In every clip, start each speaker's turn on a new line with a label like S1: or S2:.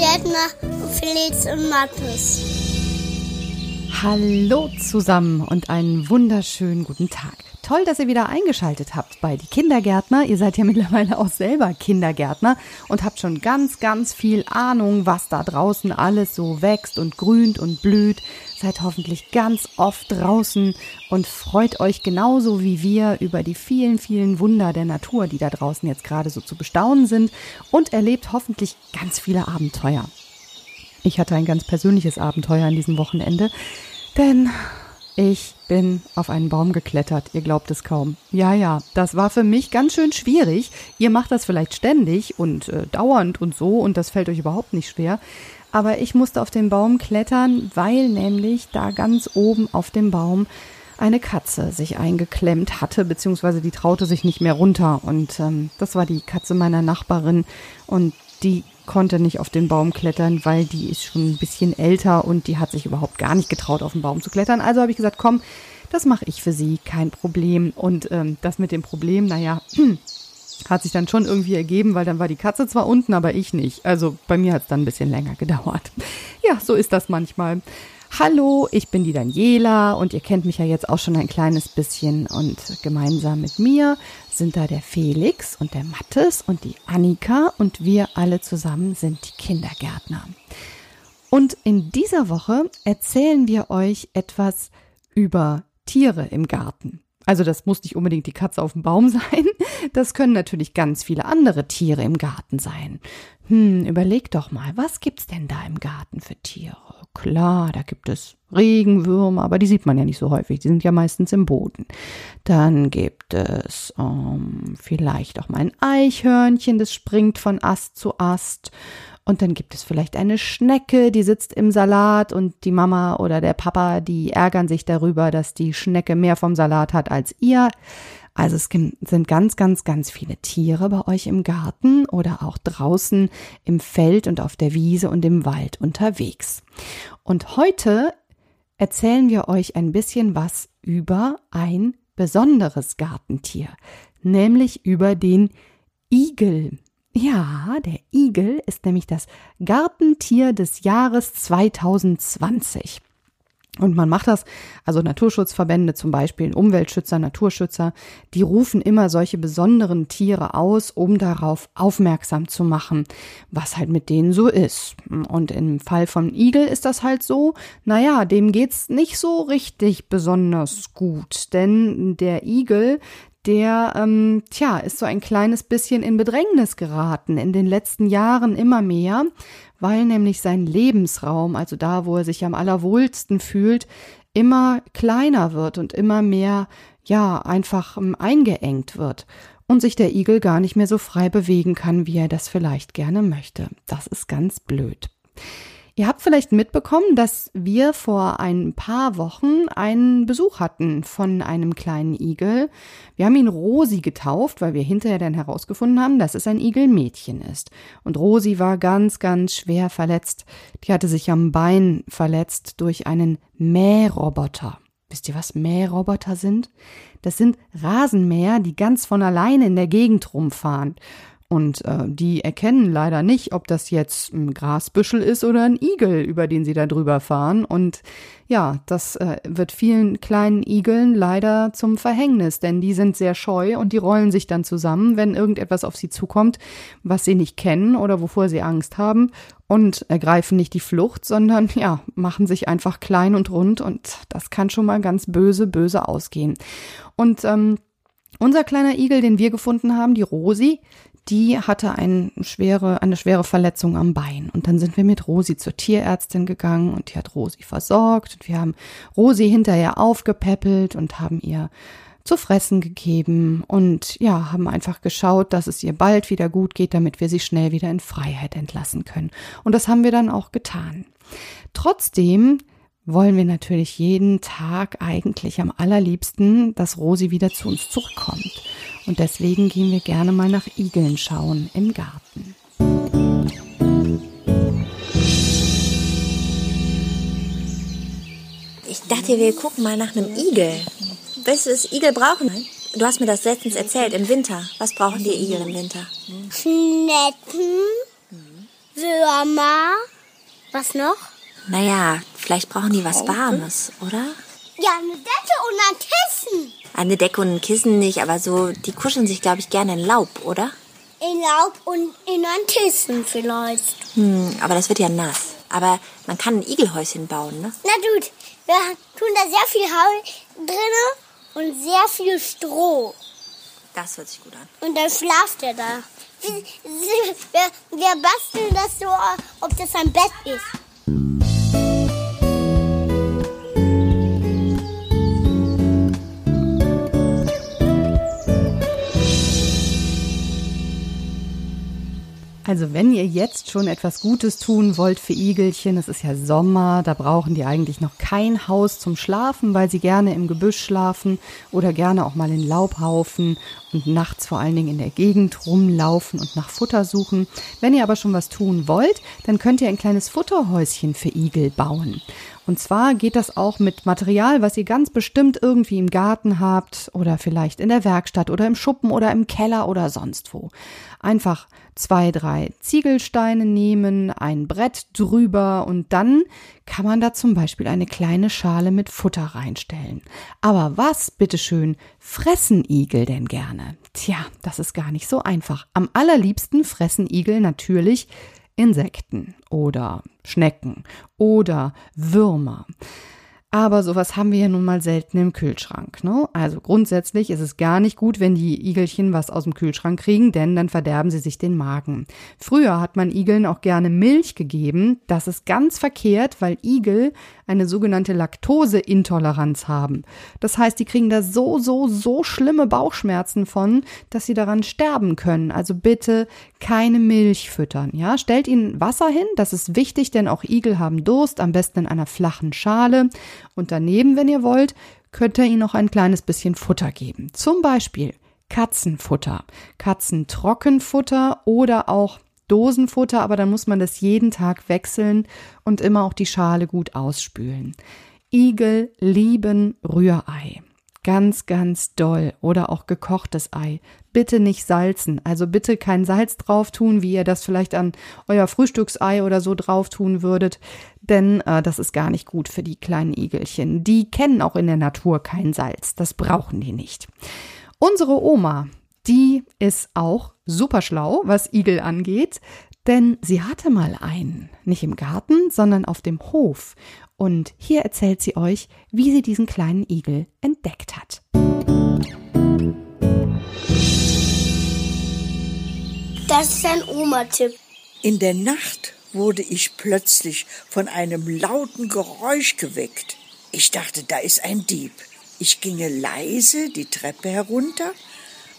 S1: Kindergärtner Felix und Mathis.
S2: Hallo zusammen und einen wunderschönen guten Tag. Toll, dass ihr wieder eingeschaltet habt bei die Kindergärtner. Ihr seid ja mittlerweile auch selber Kindergärtner und habt schon ganz, ganz viel Ahnung, was da draußen alles so wächst und grünt und blüht. Seid hoffentlich ganz oft draußen und freut euch genauso wie wir über die vielen, vielen Wunder der Natur, die da draußen jetzt gerade so zu bestaunen sind und erlebt hoffentlich ganz viele Abenteuer. Ich hatte ein ganz persönliches Abenteuer an diesem Wochenende, denn ich bin auf einen Baum geklettert, ihr glaubt es kaum. Ja, ja, das war für mich ganz schön schwierig. Ihr macht das vielleicht ständig und äh, dauernd und so und das fällt euch überhaupt nicht schwer. Aber ich musste auf den Baum klettern, weil nämlich da ganz oben auf dem Baum eine Katze sich eingeklemmt hatte, beziehungsweise die traute sich nicht mehr runter. Und ähm, das war die Katze meiner Nachbarin. Und die konnte nicht auf den Baum klettern, weil die ist schon ein bisschen älter und die hat sich überhaupt gar nicht getraut, auf den Baum zu klettern. Also habe ich gesagt, komm, das mache ich für sie, kein Problem. Und ähm, das mit dem Problem, naja, hat sich dann schon irgendwie ergeben, weil dann war die Katze zwar unten, aber ich nicht. Also bei mir hat es dann ein bisschen länger gedauert. Ja, so ist das manchmal. Hallo, ich bin die Daniela und ihr kennt mich ja jetzt auch schon ein kleines bisschen und gemeinsam mit mir sind da der Felix und der Mattes und die Annika und wir alle zusammen sind die Kindergärtner. Und in dieser Woche erzählen wir euch etwas über Tiere im Garten. Also das muss nicht unbedingt die Katze auf dem Baum sein. Das können natürlich ganz viele andere Tiere im Garten sein. Hm, überleg doch mal, was gibt's denn da im Garten für Tiere? Klar, da gibt es Regenwürmer, aber die sieht man ja nicht so häufig. Die sind ja meistens im Boden. Dann gibt es ähm, vielleicht auch mal ein Eichhörnchen, das springt von Ast zu Ast. Und dann gibt es vielleicht eine Schnecke, die sitzt im Salat und die Mama oder der Papa, die ärgern sich darüber, dass die Schnecke mehr vom Salat hat als ihr. Also es sind ganz, ganz, ganz viele Tiere bei euch im Garten oder auch draußen im Feld und auf der Wiese und im Wald unterwegs. Und heute erzählen wir euch ein bisschen was über ein besonderes Gartentier, nämlich über den Igel. Ja, der Igel ist nämlich das Gartentier des Jahres 2020. Und man macht das, also Naturschutzverbände zum Beispiel, Umweltschützer, Naturschützer, die rufen immer solche besonderen Tiere aus, um darauf aufmerksam zu machen, was halt mit denen so ist. Und im Fall von Igel ist das halt so, naja, dem geht's nicht so richtig besonders gut, denn der Igel, der, ähm, tja, ist so ein kleines bisschen in Bedrängnis geraten, in den letzten Jahren immer mehr, weil nämlich sein Lebensraum, also da, wo er sich am allerwohlsten fühlt, immer kleiner wird und immer mehr, ja, einfach ähm, eingeengt wird und sich der Igel gar nicht mehr so frei bewegen kann, wie er das vielleicht gerne möchte. Das ist ganz blöd. Ihr habt vielleicht mitbekommen, dass wir vor ein paar Wochen einen Besuch hatten von einem kleinen Igel. Wir haben ihn Rosi getauft, weil wir hinterher dann herausgefunden haben, dass es ein Igelmädchen ist. Und Rosi war ganz, ganz schwer verletzt. Die hatte sich am Bein verletzt durch einen Mähroboter. Wisst ihr, was Mähroboter sind? Das sind Rasenmäher, die ganz von alleine in der Gegend rumfahren. Und äh, die erkennen leider nicht, ob das jetzt ein Grasbüschel ist oder ein Igel, über den sie da drüber fahren. Und ja, das äh, wird vielen kleinen Igeln leider zum Verhängnis, denn die sind sehr scheu und die rollen sich dann zusammen, wenn irgendetwas auf sie zukommt, was sie nicht kennen oder wovor sie Angst haben und ergreifen nicht die Flucht, sondern ja, machen sich einfach klein und rund und das kann schon mal ganz böse, böse ausgehen. Und ähm, unser kleiner Igel, den wir gefunden haben, die Rosi, die hatte eine schwere, eine schwere Verletzung am Bein. Und dann sind wir mit Rosi zur Tierärztin gegangen und die hat Rosi versorgt. Und wir haben Rosi hinterher aufgepäppelt und haben ihr zu fressen gegeben und ja, haben einfach geschaut, dass es ihr bald wieder gut geht, damit wir sie schnell wieder in Freiheit entlassen können. Und das haben wir dann auch getan. Trotzdem wollen wir natürlich jeden Tag eigentlich am allerliebsten, dass Rosi wieder zu uns zurückkommt. Und deswegen gehen wir gerne mal nach Igeln schauen im Garten.
S3: Ich dachte, wir gucken mal nach einem Igel. Weißt du, was Igel brauchen? Du hast mir das letztens erzählt, im Winter. Was brauchen die Igel im Winter?
S1: Schnecken, Würmer. Was noch?
S3: Naja, vielleicht brauchen die was Warmes, oder?
S1: Ja, eine Decke und ein Kissen.
S3: Eine Decke und ein Kissen nicht, aber so, die kuscheln sich, glaube ich, gerne in Laub, oder?
S1: In Laub und in ein Kissen vielleicht.
S3: Hm, aber das wird ja nass. Aber man kann ein Igelhäuschen bauen, ne?
S1: Na gut, wir tun da sehr viel Heu drinne und sehr viel Stroh.
S3: Das hört sich gut an.
S1: Und dann schlaft er da. Wir, wir, wir basteln das so, ob das ein Bett ist.
S2: Also wenn ihr jetzt schon etwas Gutes tun wollt für Igelchen, es ist ja Sommer, da brauchen die eigentlich noch kein Haus zum Schlafen, weil sie gerne im Gebüsch schlafen oder gerne auch mal in Laubhaufen und nachts vor allen Dingen in der Gegend rumlaufen und nach Futter suchen. Wenn ihr aber schon was tun wollt, dann könnt ihr ein kleines Futterhäuschen für Igel bauen. Und zwar geht das auch mit Material, was ihr ganz bestimmt irgendwie im Garten habt oder vielleicht in der Werkstatt oder im Schuppen oder im Keller oder sonst wo. Einfach zwei, drei Ziegelsteine nehmen, ein Brett drüber und dann kann man da zum Beispiel eine kleine Schale mit Futter reinstellen. Aber was, bitteschön, fressen Igel denn gerne? Tja, das ist gar nicht so einfach. Am allerliebsten fressen Igel natürlich Insekten oder Schnecken oder Würmer. Aber sowas haben wir ja nun mal selten im Kühlschrank. Ne? Also grundsätzlich ist es gar nicht gut, wenn die Igelchen was aus dem Kühlschrank kriegen, denn dann verderben sie sich den Magen. Früher hat man Igeln auch gerne Milch gegeben. Das ist ganz verkehrt, weil Igel eine sogenannte Laktoseintoleranz haben. Das heißt, die kriegen da so, so, so schlimme Bauchschmerzen von, dass sie daran sterben können. Also bitte keine Milch füttern. Ja, stellt ihnen Wasser hin. Das ist wichtig, denn auch Igel haben Durst, am besten in einer flachen Schale. Und daneben, wenn ihr wollt, könnt ihr ihnen noch ein kleines bisschen Futter geben. Zum Beispiel Katzenfutter, Katzentrockenfutter oder auch Dosenfutter, aber dann muss man das jeden Tag wechseln und immer auch die Schale gut ausspülen. Igel lieben Rührei. Ganz, ganz doll. Oder auch gekochtes Ei. Bitte nicht salzen. Also bitte kein Salz drauf tun, wie ihr das vielleicht an euer Frühstücksei oder so drauf tun würdet. Denn äh, das ist gar nicht gut für die kleinen Igelchen. Die kennen auch in der Natur kein Salz. Das brauchen die nicht. Unsere Oma, die ist auch super schlau, was Igel angeht, denn sie hatte mal einen, nicht im Garten, sondern auf dem Hof. Und hier erzählt sie euch, wie sie diesen kleinen Igel entdeckt hat.
S1: Das ist ein Oma-Tipp.
S4: In der Nacht wurde ich plötzlich von einem lauten Geräusch geweckt. Ich dachte, da ist ein Dieb. Ich ginge leise die Treppe herunter,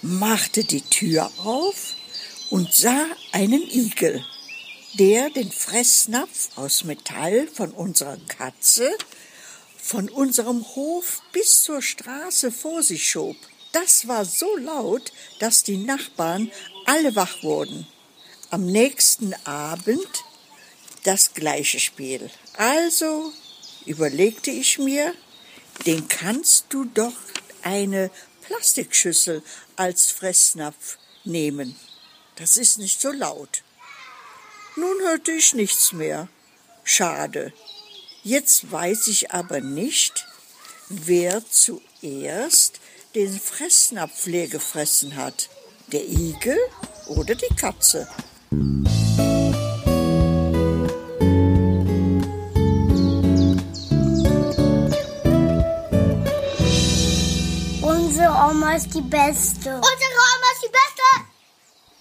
S4: machte die Tür auf und sah einen Igel, der den Fressnapf aus Metall von unserer Katze von unserem Hof bis zur Straße vor sich schob. Das war so laut, dass die Nachbarn alle wach wurden. Am nächsten Abend das gleiche Spiel. Also überlegte ich mir, den kannst du doch eine Plastikschüssel als Fressnapf nehmen. Das ist nicht so laut. Nun hörte ich nichts mehr. Schade. Jetzt weiß ich aber nicht, wer zuerst den Fressnapf leer gefressen hat. Der Igel oder die Katze.
S1: Unsere Oma ist die Beste. Unsere Oma ist die Beste.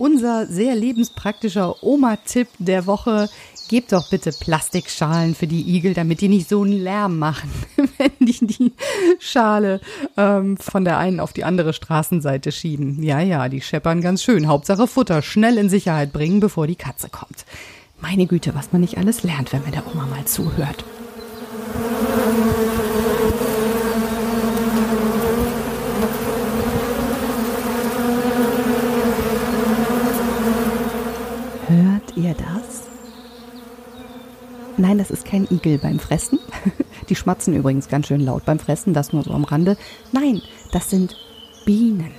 S2: Unser sehr lebenspraktischer Oma-Tipp der Woche. Gebt doch bitte Plastikschalen für die Igel, damit die nicht so einen Lärm machen, wenn die die Schale ähm, von der einen auf die andere Straßenseite schieben. Ja, ja, die scheppern ganz schön. Hauptsache Futter schnell in Sicherheit bringen, bevor die Katze kommt. Meine Güte, was man nicht alles lernt, wenn man der Oma mal zuhört. Ihr das? Nein, das ist kein Igel beim Fressen. Die schmatzen übrigens ganz schön laut beim Fressen, das nur so am Rande. Nein, das sind Bienen.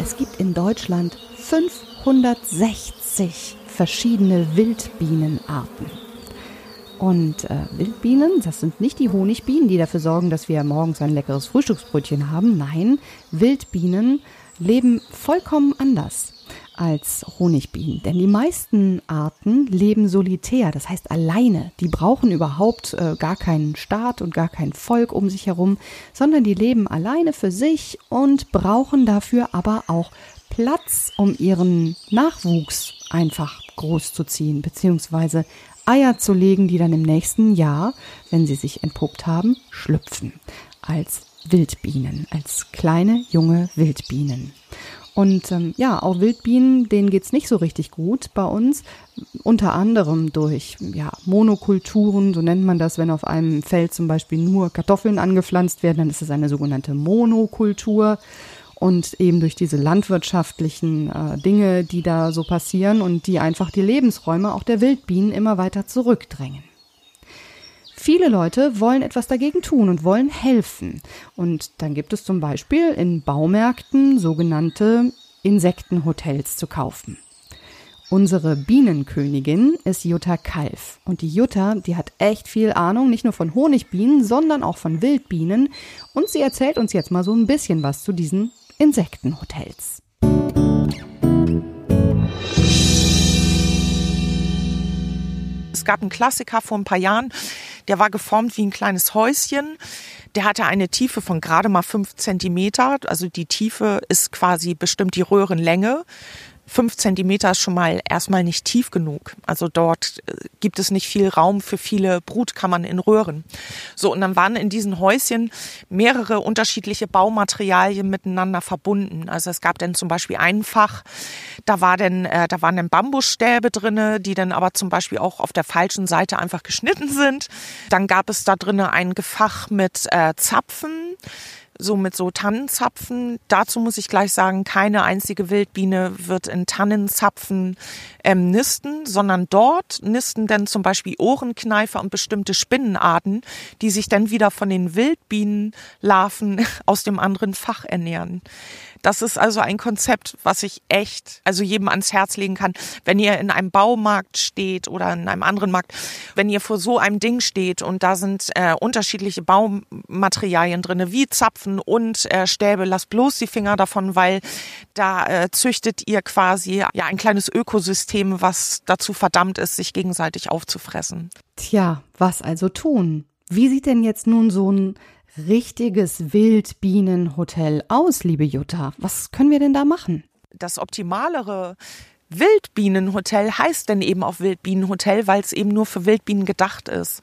S2: Es gibt in Deutschland 560 verschiedene Wildbienenarten. Und äh, Wildbienen, das sind nicht die Honigbienen, die dafür sorgen, dass wir morgens ein leckeres Frühstücksbrötchen haben. Nein, Wildbienen leben vollkommen anders als Honigbienen. Denn die meisten Arten leben solitär, das heißt alleine. Die brauchen überhaupt äh, gar keinen Staat und gar kein Volk um sich herum, sondern die leben alleine für sich und brauchen dafür aber auch Platz, um ihren Nachwuchs einfach groß zu ziehen, beziehungsweise Eier zu legen, die dann im nächsten Jahr, wenn sie sich entpuppt haben, schlüpfen. Als Wildbienen, als kleine junge Wildbienen. Und ähm, ja, auch Wildbienen, denen geht's nicht so richtig gut bei uns. Unter anderem durch ja, Monokulturen, so nennt man das, wenn auf einem Feld zum Beispiel nur Kartoffeln angepflanzt werden, dann ist es eine sogenannte Monokultur. Und eben durch diese landwirtschaftlichen äh, Dinge, die da so passieren und die einfach die Lebensräume auch der Wildbienen immer weiter zurückdrängen. Viele Leute wollen etwas dagegen tun und wollen helfen. Und dann gibt es zum Beispiel in Baumärkten sogenannte Insektenhotels zu kaufen. Unsere Bienenkönigin ist Jutta Kalf. Und die Jutta, die hat echt viel Ahnung, nicht nur von Honigbienen, sondern auch von Wildbienen. Und sie erzählt uns jetzt mal so ein bisschen was zu diesen Insektenhotels.
S5: Es gab einen Klassiker vor ein paar Jahren, der war geformt wie ein kleines Häuschen. Der hatte eine Tiefe von gerade mal fünf Zentimeter. Also die Tiefe ist quasi bestimmt die Röhrenlänge fünf Zentimeter ist schon mal erstmal nicht tief genug. Also dort äh, gibt es nicht viel Raum für viele Brutkammern in Röhren. So, und dann waren in diesen Häuschen mehrere unterschiedliche Baumaterialien miteinander verbunden. Also es gab dann zum Beispiel ein Fach, da war denn, äh, da waren dann Bambusstäbe drinne, die dann aber zum Beispiel auch auf der falschen Seite einfach geschnitten sind. Dann gab es da drinnen ein Gefach mit äh, Zapfen so mit so Tannenzapfen. Dazu muss ich gleich sagen, keine einzige Wildbiene wird in Tannenzapfen ähm, nisten, sondern dort nisten dann zum Beispiel Ohrenkneifer und bestimmte Spinnenarten, die sich dann wieder von den Wildbienenlarven aus dem anderen Fach ernähren. Das ist also ein Konzept, was ich echt, also jedem ans Herz legen kann. Wenn ihr in einem Baumarkt steht oder in einem anderen Markt, wenn ihr vor so einem Ding steht und da sind äh, unterschiedliche Baumaterialien drinne, wie Zapfen und äh, Stäbe, lasst bloß die Finger davon, weil da äh, züchtet ihr quasi ja ein kleines Ökosystem, was dazu verdammt ist, sich gegenseitig aufzufressen.
S2: Tja, was also tun? Wie sieht denn jetzt nun so ein richtiges Wildbienenhotel aus, liebe Jutta? Was können wir denn da machen?
S5: Das optimalere Wildbienenhotel heißt denn eben auch Wildbienenhotel, weil es eben nur für Wildbienen gedacht ist.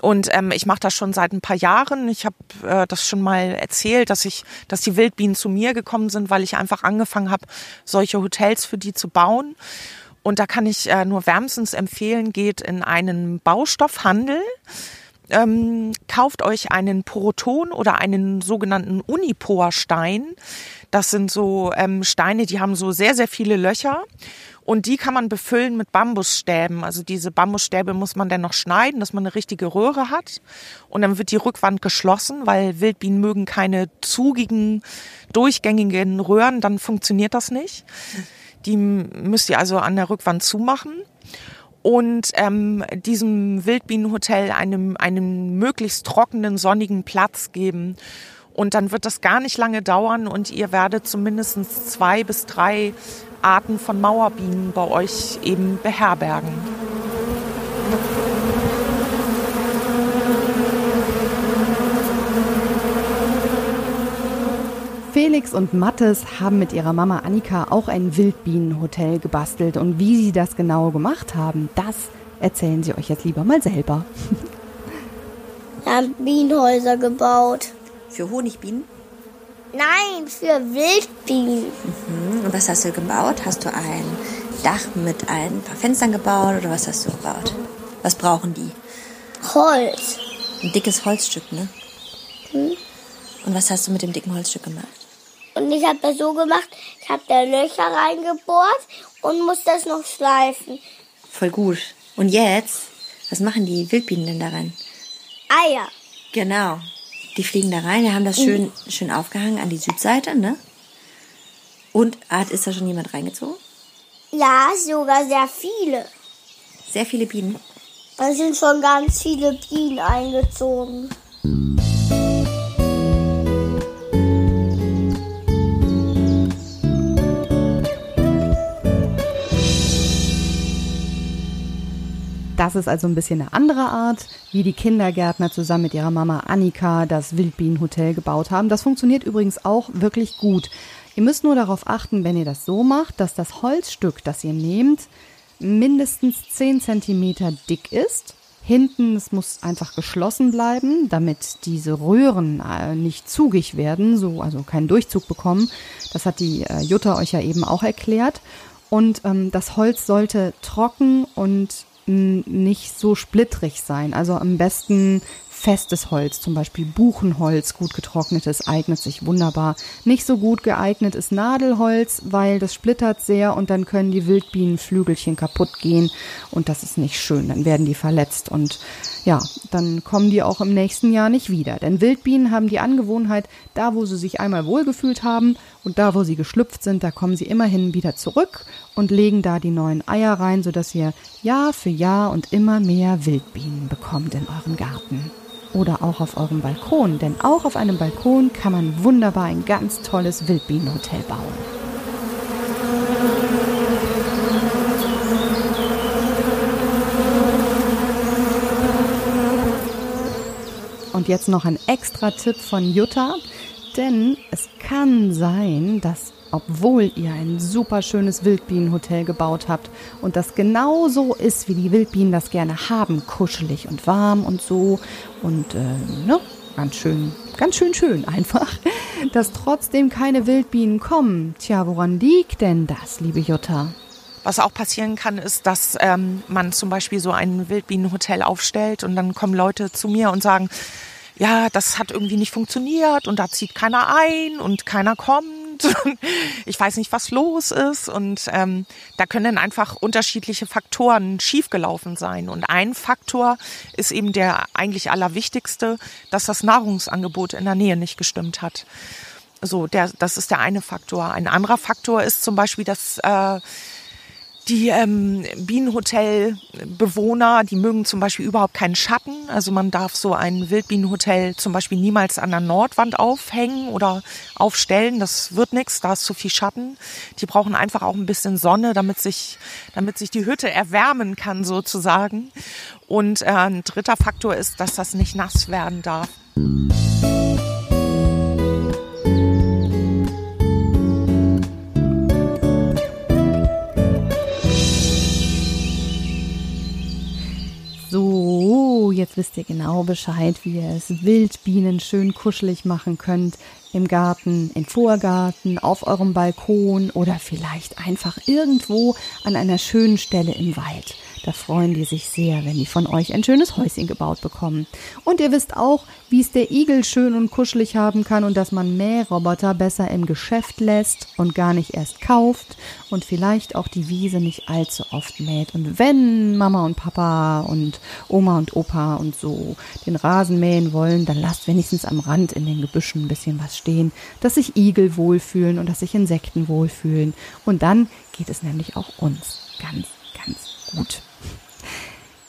S5: Und ähm, ich mache das schon seit ein paar Jahren. Ich habe äh, das schon mal erzählt, dass ich, dass die Wildbienen zu mir gekommen sind, weil ich einfach angefangen habe, solche Hotels für die zu bauen. Und da kann ich äh, nur wärmstens empfehlen, geht in einen Baustoffhandel ähm, kauft euch einen Poroton oder einen sogenannten Uniporstein. Das sind so ähm, Steine, die haben so sehr, sehr viele Löcher. Und die kann man befüllen mit Bambusstäben. Also diese Bambusstäbe muss man dann noch schneiden, dass man eine richtige Röhre hat. Und dann wird die Rückwand geschlossen, weil Wildbienen mögen keine zugigen, durchgängigen Röhren. Dann funktioniert das nicht. Die müsst ihr also an der Rückwand zumachen und ähm, diesem Wildbienenhotel einem, einen möglichst trockenen, sonnigen Platz geben. Und dann wird das gar nicht lange dauern und ihr werdet zumindest zwei bis drei Arten von Mauerbienen bei euch eben beherbergen.
S2: Felix und Mattes haben mit ihrer Mama Annika auch ein Wildbienenhotel gebastelt. Und wie sie das genau gemacht haben, das erzählen sie euch jetzt lieber mal selber.
S1: Wir haben Bienenhäuser gebaut.
S3: Für Honigbienen?
S1: Nein, für Wildbienen.
S3: Mhm. Und was hast du gebaut? Hast du ein Dach mit ein paar Fenstern gebaut oder was hast du gebaut? Was brauchen die?
S1: Holz.
S3: Ein dickes Holzstück, ne?
S1: Hm?
S3: Und was hast du mit dem dicken Holzstück gemacht?
S1: Und ich habe das so gemacht, ich habe da Löcher reingebohrt und muss das noch schleifen.
S3: Voll gut. Und jetzt, was machen die Wildbienen denn da rein?
S1: Eier.
S3: Genau. Die fliegen da rein, wir haben das schön, schön aufgehangen an die Südseite, ne? Und hat, ist da schon jemand reingezogen?
S1: Ja, sogar sehr viele.
S3: Sehr viele Bienen.
S1: Da sind schon ganz viele Bienen eingezogen.
S2: Das ist also ein bisschen eine andere Art, wie die Kindergärtner zusammen mit ihrer Mama Annika das Wildbienenhotel gebaut haben. Das funktioniert übrigens auch wirklich gut. Ihr müsst nur darauf achten, wenn ihr das so macht, dass das Holzstück, das ihr nehmt, mindestens 10 cm dick ist. Hinten, es muss einfach geschlossen bleiben, damit diese Röhren äh, nicht zugig werden, so, also keinen Durchzug bekommen. Das hat die äh, Jutta euch ja eben auch erklärt. Und ähm, das Holz sollte trocken und nicht so splittrig sein. Also am besten festes Holz, zum Beispiel Buchenholz, gut getrocknetes, eignet sich wunderbar. Nicht so gut geeignet ist Nadelholz, weil das splittert sehr und dann können die Wildbienenflügelchen kaputt gehen und das ist nicht schön. Dann werden die verletzt und ja, dann kommen die auch im nächsten Jahr nicht wieder. Denn Wildbienen haben die Angewohnheit, da wo sie sich einmal wohlgefühlt haben und da wo sie geschlüpft sind, da kommen sie immerhin wieder zurück und legen da die neuen Eier rein, sodass ihr Jahr für Jahr und immer mehr Wildbienen bekommt in euren Garten oder auch auf eurem Balkon, denn auch auf einem Balkon kann man wunderbar ein ganz tolles Wildbienenhotel bauen. Jetzt noch ein extra Tipp von Jutta, denn es kann sein, dass obwohl ihr ein super schönes Wildbienenhotel gebaut habt und das genau so ist, wie die Wildbienen das gerne haben, kuschelig und warm und so und äh, ne, ganz schön, ganz schön schön einfach, dass trotzdem keine Wildbienen kommen. Tja, woran liegt denn das, liebe Jutta?
S5: Was auch passieren kann, ist, dass ähm, man zum Beispiel so ein Wildbienenhotel aufstellt und dann kommen Leute zu mir und sagen, ja, das hat irgendwie nicht funktioniert und da zieht keiner ein und keiner kommt. ich weiß nicht, was los ist. Und ähm, da können einfach unterschiedliche Faktoren schiefgelaufen sein. Und ein Faktor ist eben der eigentlich allerwichtigste, dass das Nahrungsangebot in der Nähe nicht gestimmt hat. So, der, das ist der eine Faktor. Ein anderer Faktor ist zum Beispiel, dass äh, die ähm, Bienenhotel-Bewohner, die mögen zum Beispiel überhaupt keinen Schatten. Also man darf so ein Wildbienenhotel zum Beispiel niemals an der Nordwand aufhängen oder aufstellen. Das wird nichts, da ist zu viel Schatten. Die brauchen einfach auch ein bisschen Sonne, damit sich, damit sich die Hütte erwärmen kann sozusagen. Und äh, ein dritter Faktor ist, dass das nicht nass werden darf.
S2: Wisst ihr genau Bescheid, wie ihr es Wildbienen schön kuschelig machen könnt. Im Garten, im Vorgarten, auf eurem Balkon oder vielleicht einfach irgendwo an einer schönen Stelle im Wald. Da freuen die sich sehr, wenn die von euch ein schönes Häuschen gebaut bekommen. Und ihr wisst auch, wie es der Igel schön und kuschelig haben kann und dass man Mähroboter besser im Geschäft lässt und gar nicht erst kauft und vielleicht auch die Wiese nicht allzu oft mäht. Und wenn Mama und Papa und Oma und Opa und so den Rasen mähen wollen, dann lasst wenigstens am Rand in den Gebüschen ein bisschen was stehen, dass sich Igel wohlfühlen und dass sich Insekten wohlfühlen. Und dann geht es nämlich auch uns ganz, ganz gut.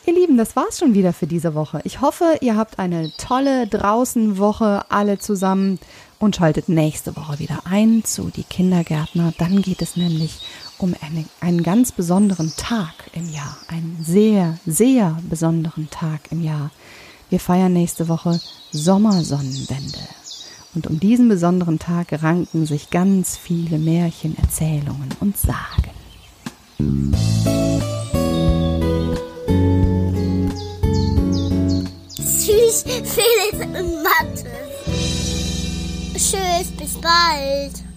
S2: Ihr Lieben, das war's schon wieder für diese Woche. Ich hoffe, ihr habt eine tolle Draußenwoche alle zusammen und schaltet nächste Woche wieder ein zu die Kindergärtner. Dann geht es nämlich um eine, einen ganz besonderen Tag im Jahr, einen sehr, sehr besonderen Tag im Jahr. Wir feiern nächste Woche Sommersonnenwende. Und um diesen besonderen Tag ranken sich ganz viele Märchen, Erzählungen und Sagen.
S1: Tschüss, Felix und Mathe. Tschüss, bis bald.